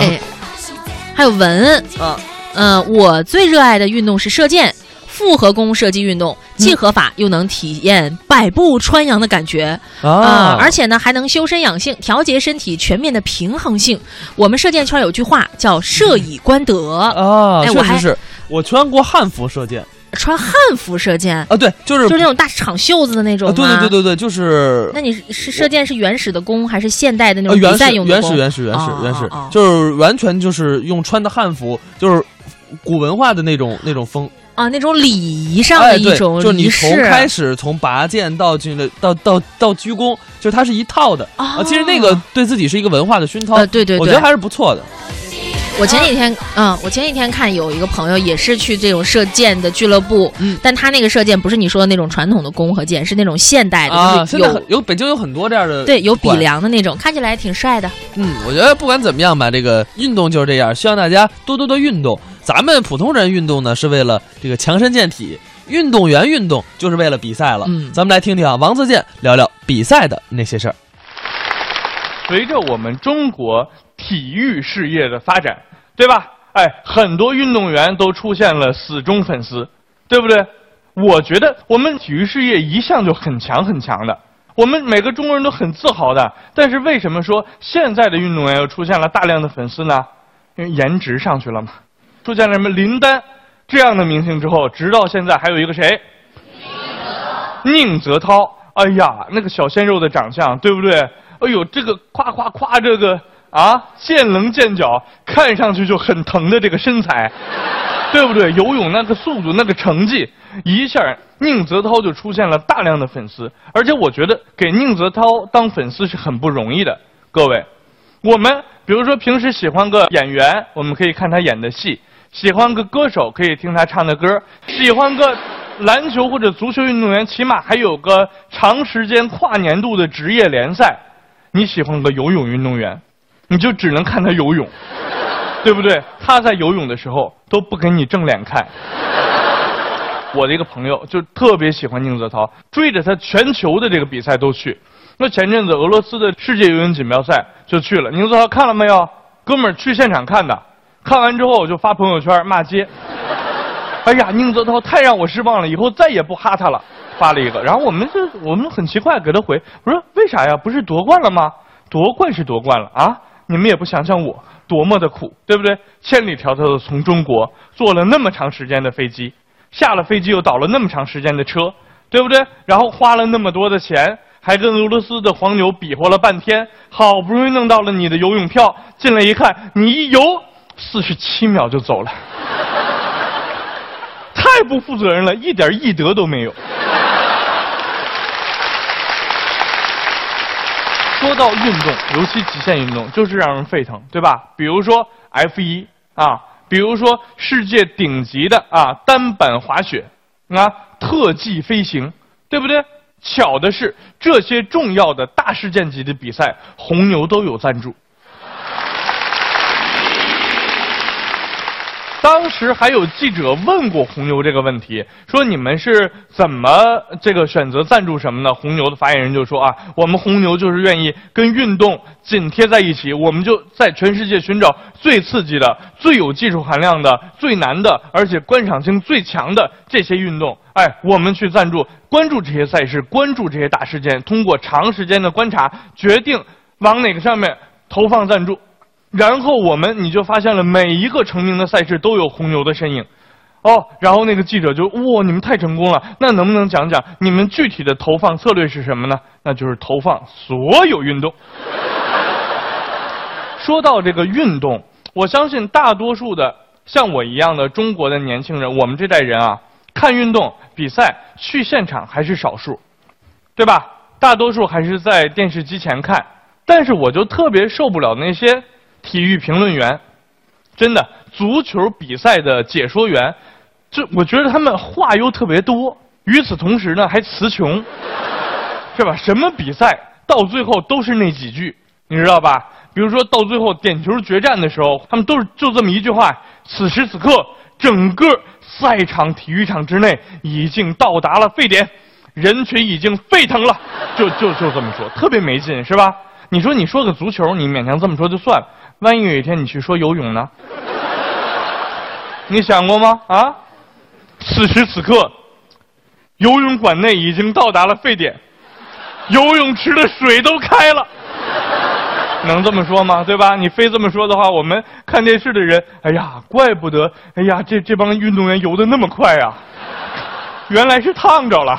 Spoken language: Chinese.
哎，还有文啊，嗯，我最热爱的运动是射箭。复合弓射击运动既合法又能体验百步穿杨的感觉啊！而且呢，还能修身养性，调节身体全面的平衡性。我们射箭圈有句话叫“射以观德”啊，确实是我穿过汉服射箭，穿汉服射箭啊，对，就是就是那种大长袖子的那种对对对对对，就是。那你是射箭是原始的弓还是现代的那种比赛用的？原始原始原始原始，就是完全就是用穿的汉服，就是古文化的那种那种风。啊，那种礼仪上的一种就你从开始从拔剑到进了到到到鞠躬，就是它是一套的啊。其实那个对自己是一个文化的熏陶，对对，我觉得还是不错的。我前几天，嗯，我前几天看有一个朋友也是去这种射箭的俱乐部，嗯，但他那个射箭不是你说的那种传统的弓和箭，是那种现代的，啊，有有北京有很多这样的，对，有比梁的那种，看起来挺帅的。嗯，我觉得不管怎么样吧，这个运动就是这样，希望大家多多的运动。咱们普通人运动呢，是为了这个强身健体；运动员运动就是为了比赛了。嗯，咱们来听听啊，王自健聊聊比赛的那些事儿。随着我们中国体育事业的发展，对吧？哎，很多运动员都出现了死忠粉丝，对不对？我觉得我们体育事业一向就很强很强的，我们每个中国人都很自豪的。但是为什么说现在的运动员又出现了大量的粉丝呢？因为颜值上去了嘛。出现了什么林丹这样的明星之后，直到现在还有一个谁？宁泽涛。哎呀，那个小鲜肉的长相，对不对？哎呦，这个夸夸夸，这个。啊，见棱见角，看上去就很疼的这个身材，对不对？游泳那个速度，那个成绩，一下宁泽涛就出现了大量的粉丝。而且我觉得给宁泽涛当粉丝是很不容易的。各位，我们比如说平时喜欢个演员，我们可以看他演的戏；喜欢个歌手，可以听他唱的歌；喜欢个篮球或者足球运动员，起码还有个长时间跨年度的职业联赛。你喜欢个游泳运动员？你就只能看他游泳，对不对？他在游泳的时候都不给你正脸看。我的一个朋友就特别喜欢宁泽涛，追着他全球的这个比赛都去。那前阵子俄罗斯的世界游泳锦标赛就去了，宁泽涛看了没有？哥们儿去现场看的，看完之后我就发朋友圈骂街。哎呀，宁泽涛太让我失望了，以后再也不哈他了。发了一个，然后我们就我们很奇怪给他回，我说为啥呀？不是夺冠了吗？夺冠是夺冠了啊！你们也不想想我多么的苦，对不对？千里迢迢的从中国坐了那么长时间的飞机，下了飞机又倒了那么长时间的车，对不对？然后花了那么多的钱，还跟俄罗斯的黄牛比划了半天，好不容易弄到了你的游泳票，进来一看，你一游四十七秒就走了，太不负责任了，一点义德都没有。说到运动，尤其极限运动，就是让人沸腾，对吧？比如说 F 一啊，比如说世界顶级的啊单板滑雪啊，特技飞行，对不对？巧的是，这些重要的大事件级的比赛，红牛都有赞助。当时还有记者问过红牛这个问题，说你们是怎么这个选择赞助什么呢？红牛的发言人就说啊，我们红牛就是愿意跟运动紧贴在一起，我们就在全世界寻找最刺激的、最有技术含量的、最难的，而且观赏性最强的这些运动。哎，我们去赞助、关注这些赛事，关注这些大事件，通过长时间的观察，决定往哪个上面投放赞助。然后我们你就发现了每一个成名的赛事都有红牛的身影，哦，然后那个记者就哇，你们太成功了，那能不能讲讲你们具体的投放策略是什么呢？那就是投放所有运动。说到这个运动，我相信大多数的像我一样的中国的年轻人，我们这代人啊，看运动比赛去现场还是少数，对吧？大多数还是在电视机前看，但是我就特别受不了那些。体育评论员，真的足球比赛的解说员，这我觉得他们话又特别多，与此同时呢还词穷，是吧？什么比赛到最后都是那几句，你知道吧？比如说到最后点球决战的时候，他们都是就这么一句话：此时此刻，整个赛场体育场之内已经到达了沸点，人群已经沸腾了，就就就这么说，特别没劲，是吧？你说你说个足球，你勉强这么说就算，万一有一天你去说游泳呢？你想过吗？啊？此时此刻，游泳馆内已经到达了沸点，游泳池的水都开了。能这么说吗？对吧？你非这么说的话，我们看电视的人，哎呀，怪不得，哎呀，这这帮运动员游的那么快呀，原来是烫着了。